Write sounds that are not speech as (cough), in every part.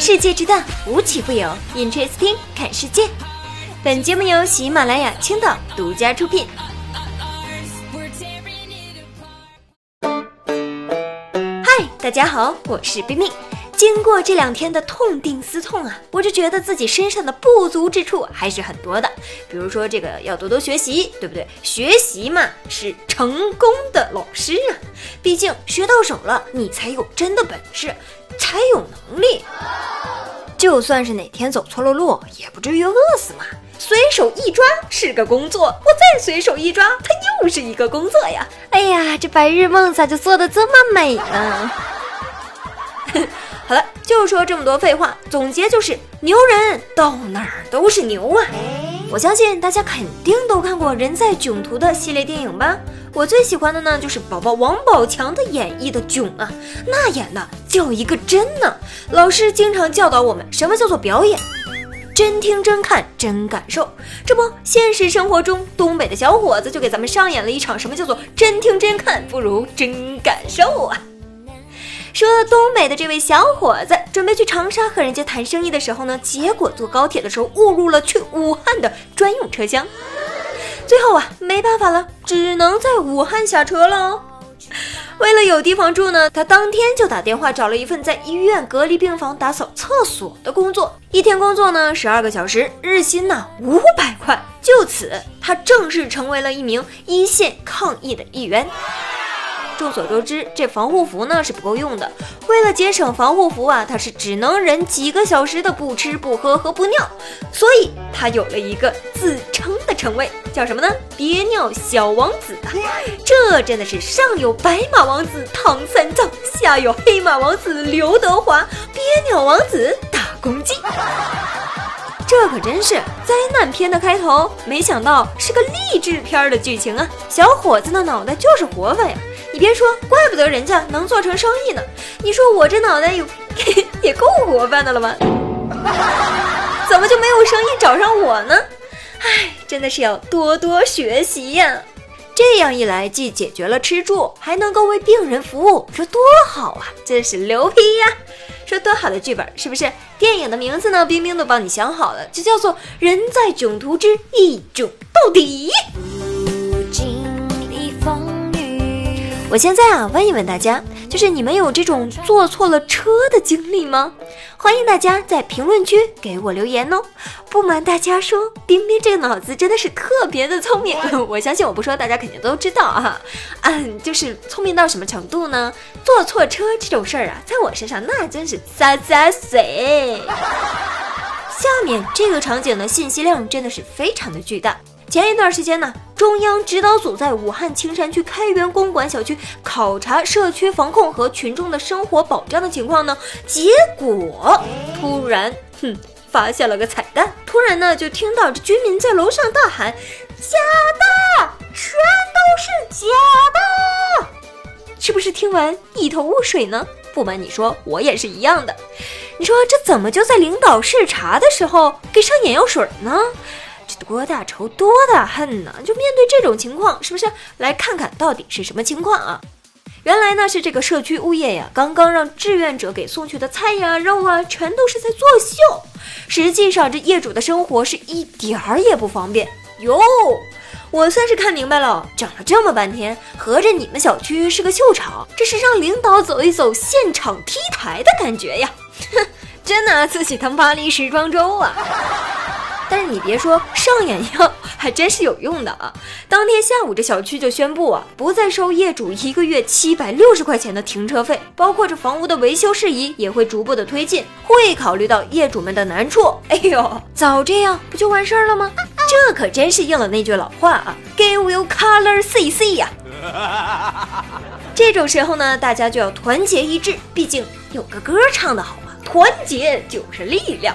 世界之大，无奇不有。Interesting，看世界。本节目由喜马拉雅青岛独家出品。嗨，大家好，我是冰冰。经过这两天的痛定思痛啊，我就觉得自己身上的不足之处还是很多的。比如说，这个要多多学习，对不对？学习嘛，是成功的老师啊。毕竟学到手了，你才有真的本事，才有能力。就算是哪天走错了路，也不至于饿死嘛。随手一抓是个工作，我再随手一抓，它又是一个工作呀。哎呀，这白日梦咋就做的这么美呢？(laughs) 好了，就说这么多废话，总结就是牛人到哪儿都是牛啊！我相信大家肯定都看过《人在囧途》的系列电影吧？我最喜欢的呢就是宝宝王宝强的演绎的囧啊，那演的叫一个真呢！老师经常教导我们什么叫做表演，真听真看真感受。这不，现实生活中东北的小伙子就给咱们上演了一场什么叫做真听真看不如真感受啊！说东北的这位小伙子准备去长沙和人家谈生意的时候呢，结果坐高铁的时候误入了去武汉的专用车厢，最后啊没办法了，只能在武汉下车了。为了有地方住呢，他当天就打电话找了一份在医院隔离病房打扫厕所的工作，一天工作呢十二个小时，日薪呢五百块，就此他正式成为了一名一线抗疫的一员。众所周知，这防护服呢是不够用的。为了节省防护服啊，他是只能忍几个小时的不吃不喝和不尿，所以他有了一个自称的称谓，叫什么呢？憋尿小王子啊！这真的是上有白马王子唐三藏，下有黑马王子刘德华，憋尿王子大公鸡。这可真是灾难片的开头，没想到是个励志片的剧情啊！小伙子的脑袋就是活泛呀！别说，怪不得人家能做成生意呢。你说我这脑袋有 (laughs) 也够活泛的了吧？怎么就没有生意找上我呢？唉，真的是要多多学习呀！这样一来，既解决了吃住，还能够为病人服务，这多好啊！真是牛批呀！说多好的剧本，是不是？电影的名字呢？冰冰都帮你想好了，就叫做《人在囧途之一囧到底》。我现在啊，问一问大家，就是你们有这种坐错了车的经历吗？欢迎大家在评论区给我留言哦。不瞒大家说，冰冰这个脑子真的是特别的聪明，(laughs) 我相信我不说，大家肯定都知道啊。嗯，就是聪明到什么程度呢？坐错车这种事儿啊，在我身上那真是洒洒水。下面这个场景的信息量真的是非常的巨大。前一段时间呢，中央指导组在武汉青山区开元公馆小区考察社区防控和群众的生活保障的情况呢，结果突然，哼，发现了个彩蛋。突然呢，就听到这居民在楼上大喊：“假的，全都是假的！”是不是听完一头雾水呢？不瞒你说，我也是一样的。你说这怎么就在领导视察的时候给上眼药水呢？多大仇多大恨呢？就面对这种情况，是不是来看看到底是什么情况啊？原来呢是这个社区物业呀，刚刚让志愿者给送去的菜呀、肉啊，全都是在作秀。实际上这业主的生活是一点儿也不方便哟。我算是看明白了，整了这么半天，合着你们小区是个秀场，这是让领导走一走现场 T 台的感觉呀！(laughs) 哼，真拿自己当巴黎时装周啊！但是你别说，上眼药还真是有用的啊！当天下午，这小区就宣布啊，不再收业主一个月七百六十块钱的停车费，包括这房屋的维修事宜也会逐步的推进，会考虑到业主们的难处。哎呦，早这样不就完事儿了吗？(laughs) 这可真是应了那句老话啊，Give you color, see 呀！这种时候呢，大家就要团结一致，毕竟有个歌唱的好嘛，团结就是力量。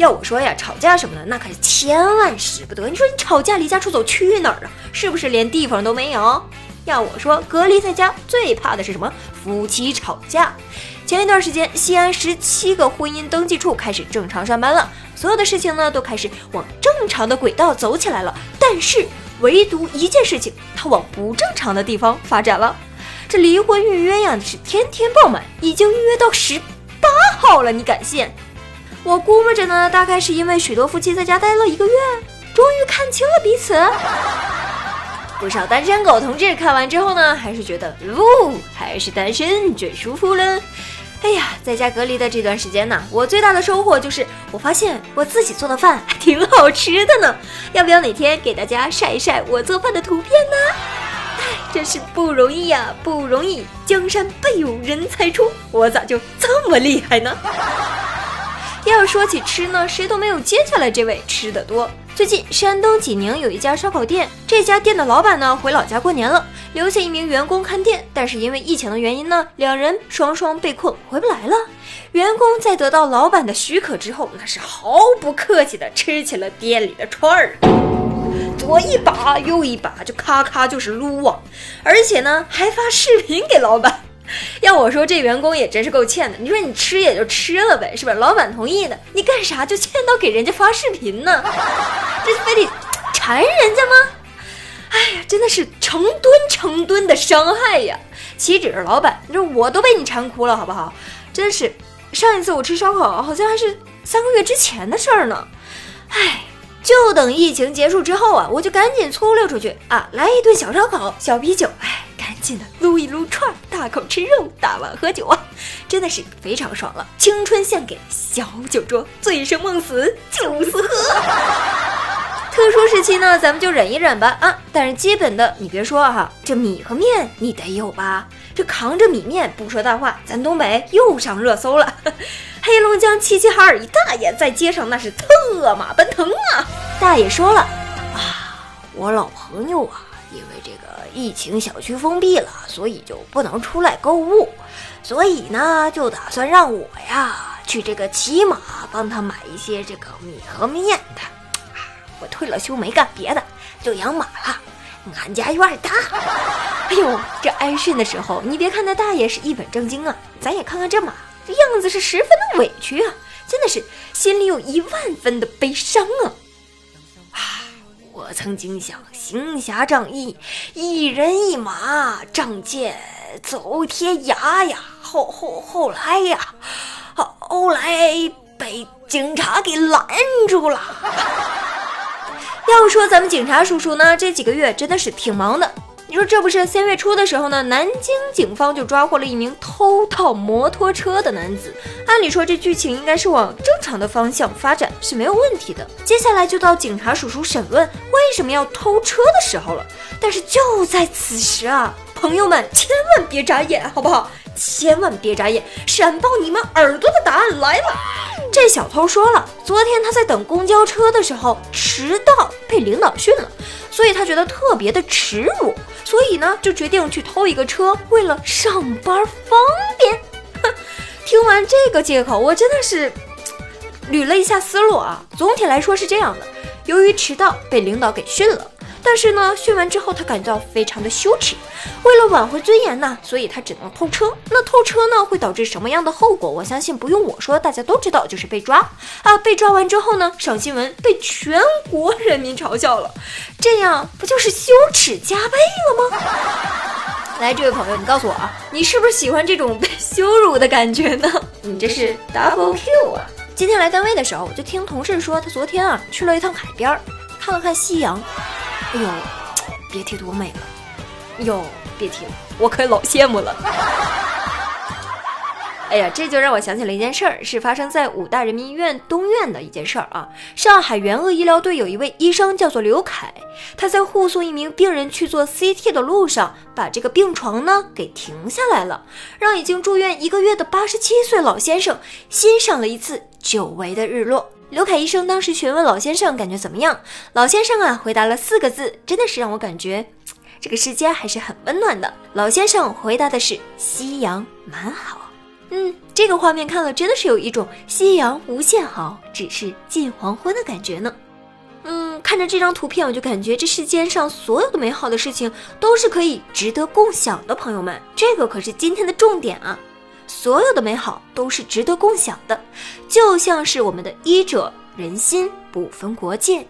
要我说呀，吵架什么的，那可是千万使不得。你说你吵架离家出走去哪儿啊？是不是连地方都没有？要我说，隔离在家最怕的是什么？夫妻吵架。前一段时间，西安十七个婚姻登记处开始正常上班了，所有的事情呢都开始往正常的轨道走起来了。但是，唯独一件事情，它往不正常的地方发展了。这离婚预约呀是天天爆满，已经预约到十八号了，你敢信？我估摸着呢，大概是因为许多夫妻在家待了一个月，终于看清了彼此。不少单身狗同志看完之后呢，还是觉得，呜，还是单身最舒服了。哎呀，在家隔离的这段时间呢，我最大的收获就是我发现我自己做的饭还挺好吃的呢。要不要哪天给大家晒一晒我做饭的图片呢？哎，真是不容易呀，不容易！江山辈有人才出，我咋就这么厉害呢？要说起吃呢，谁都没有接下来这位吃的多。最近，山东济宁有一家烧烤店，这家店的老板呢回老家过年了，留下一名员工看店，但是因为疫情的原因呢，两人双双被困回不来了。员工在得到老板的许可之后，那是毫不客气的吃起了店里的串儿，左一把右一把，就咔咔就是撸啊，而且呢还发视频给老板。(laughs) 要我说，这员工也真是够欠的。你说你吃也就吃了呗，是吧？老板同意的，你干啥就欠到给人家发视频呢？这非得馋人家吗？哎呀，真的是成吨成吨的伤害呀！岂止是老板，你说我都被你馋哭了，好不好？真是，上一次我吃烧烤好像还是三个月之前的事儿呢。哎，就等疫情结束之后啊，我就赶紧粗溜出去啊，来一顿小烧烤、小啤酒，哎。赶紧的撸一撸串，大口吃肉，大碗喝酒啊，真的是非常爽了。青春献给小酒桌，醉生梦死就是喝。(laughs) 特殊时期呢，咱们就忍一忍吧啊！但是基本的，你别说哈，这米和面你得有吧？这扛着米面不说大话，咱东北又上热搜了。黑龙江齐齐哈尔一大爷在街上那是策马奔腾啊！大爷说了啊，我老朋友啊。因为这个疫情，小区封闭了，所以就不能出来购物，所以呢，就打算让我呀去这个骑马帮他买一些这个米和面的。啊我退了休，没干别的，就养马了。俺家院大。哎呦，这挨训的时候，你别看那大爷是一本正经啊，咱也看看这马，这样子是十分的委屈啊，真的是心里有一万分的悲伤啊。啊我曾经想行侠仗义，一人一马，仗剑走天涯呀。后后后来呀，后来被警察给拦住了。(laughs) 要说咱们警察叔叔呢，这几个月真的是挺忙的。你说这不是三月初的时候呢？南京警方就抓获了一名偷盗摩托车的男子。按理说这剧情应该是往正常的方向发展是没有问题的。接下来就到警察叔叔审问为什么要偷车的时候了。但是就在此时啊，朋友们千万别眨眼，好不好？千万别眨眼，闪爆你们耳朵的答案来了。这小偷说了，昨天他在等公交车的时候迟到，被领导训了。所以他觉得特别的耻辱，所以呢就决定去偷一个车，为了上班方便。哼，(laughs) 听完这个借口，我真的是捋了一下思路啊。总体来说是这样的，由于迟到被领导给训了。但是呢，训完之后他感到非常的羞耻，为了挽回尊严呢，所以他只能偷车。那偷车呢，会导致什么样的后果？我相信不用我说，大家都知道，就是被抓啊！被抓完之后呢，上新闻，被全国人民嘲笑了，这样不就是羞耻加倍了吗？(laughs) 来，这位朋友，你告诉我啊，你是不是喜欢这种被羞辱的感觉呢？你这是 double Q 啊！今天来单位的时候，我就听同事说，他昨天啊去了一趟海边，看了看夕阳。哎呦，别提多美了！哟，别提了，我可老羡慕了。哎呀，这就让我想起了一件事儿，是发生在武大人民医院东院的一件事儿啊。上海援鄂医疗队有一位医生叫做刘凯，他在护送一名病人去做 CT 的路上，把这个病床呢给停下来了，让已经住院一个月的八十七岁老先生欣赏了一次久违的日落。刘凯医生当时询问老先生感觉怎么样，老先生啊回答了四个字，真的是让我感觉这个世界还是很温暖的。老先生回答的是夕阳蛮好，嗯，这个画面看了真的是有一种夕阳无限好，只是近黄昏的感觉呢。嗯，看着这张图片，我就感觉这世间上所有的美好的事情都是可以值得共享的。朋友们，这个可是今天的重点啊。所有的美好都是值得共享的，就像是我们的医者仁心不分国界。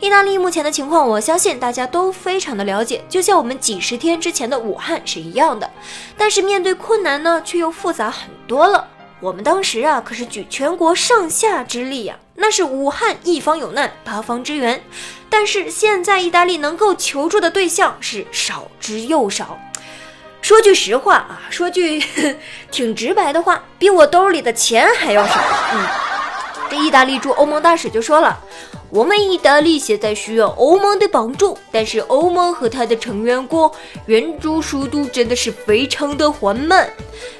意大利目前的情况，我相信大家都非常的了解，就像我们几十天之前的武汉是一样的。但是面对困难呢，却又复杂很多了。我们当时啊可是举全国上下之力呀，那是武汉一方有难八方支援。但是现在意大利能够求助的对象是少之又少。说句实话啊，说句 (laughs) 挺直白的话，比我兜里的钱还要少。嗯，这意大利驻欧盟大使就说了。我们意大利现在需要欧盟的帮助，但是欧盟和它的成员国援助速度真的是非常的缓慢，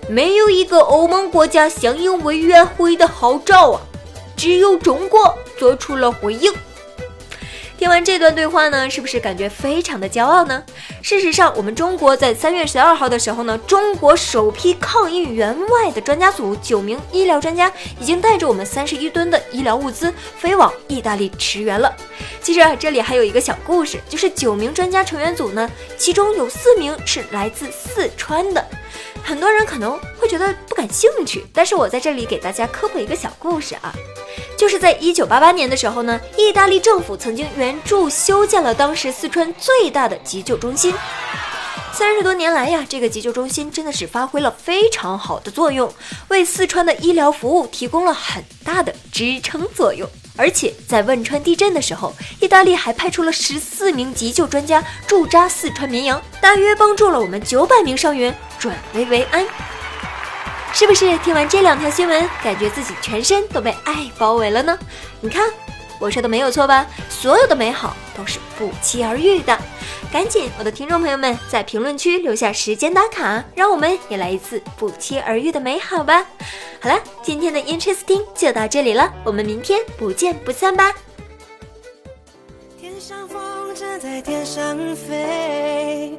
没有一个欧盟国家响应委员会的号召啊，只有中国做出了回应。听完这段对话呢，是不是感觉非常的骄傲呢？事实上，我们中国在三月十二号的时候呢，中国首批抗疫援外的专家组九名医疗专家已经带着我们三十一吨的医疗物资飞往意大利驰援了。其实啊，这里还有一个小故事，就是九名专家成员组呢，其中有四名是来自四川的。很多人可能会觉得不感兴趣，但是我在这里给大家科普一个小故事啊。就是在一九八八年的时候呢，意大利政府曾经援助修建了当时四川最大的急救中心。三十多年来呀，这个急救中心真的是发挥了非常好的作用，为四川的医疗服务提供了很大的支撑作用。而且在汶川地震的时候，意大利还派出了十四名急救专家驻扎四川绵阳，大约帮助了我们九百名伤员转危为安。是不是听完这两条新闻，感觉自己全身都被爱包围了呢？你看，我说的没有错吧？所有的美好都是不期而遇的。赶紧，我的听众朋友们，在评论区留下时间打卡，让我们也来一次不期而遇的美好吧。好了，今天的 Interesting 就到这里了，我们明天不见不散吧。天上风筝在天上飞。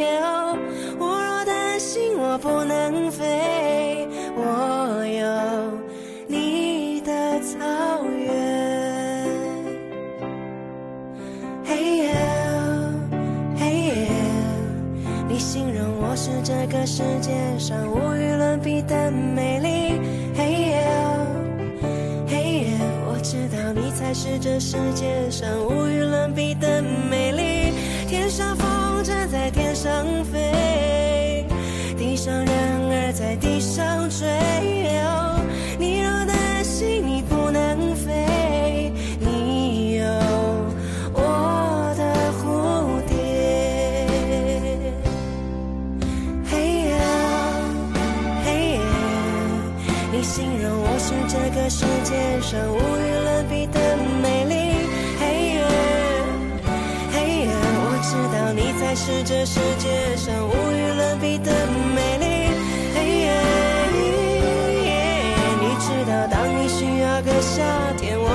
上无与伦比的美丽，嘿耶，嘿耶，我知道你才是这世界上无世上无与伦比的美丽，嘿耶，嘿耶，我知道你才是这世界上无与伦比的美丽，嘿耶，你知道当你需要个夏天，我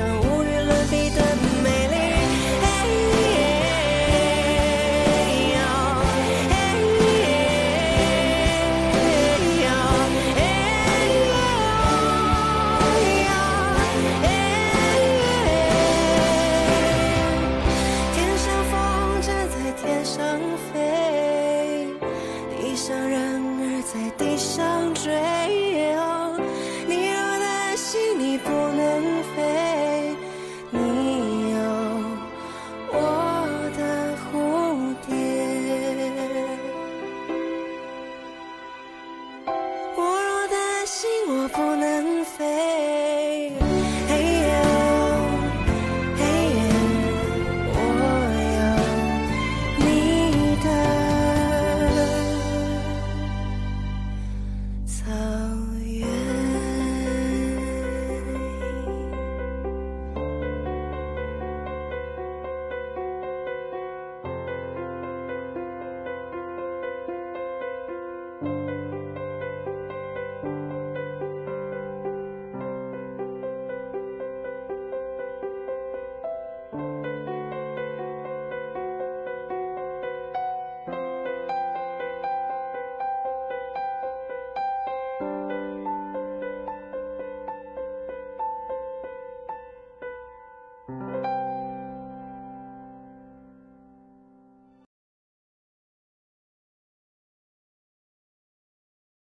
界我若担心我不能。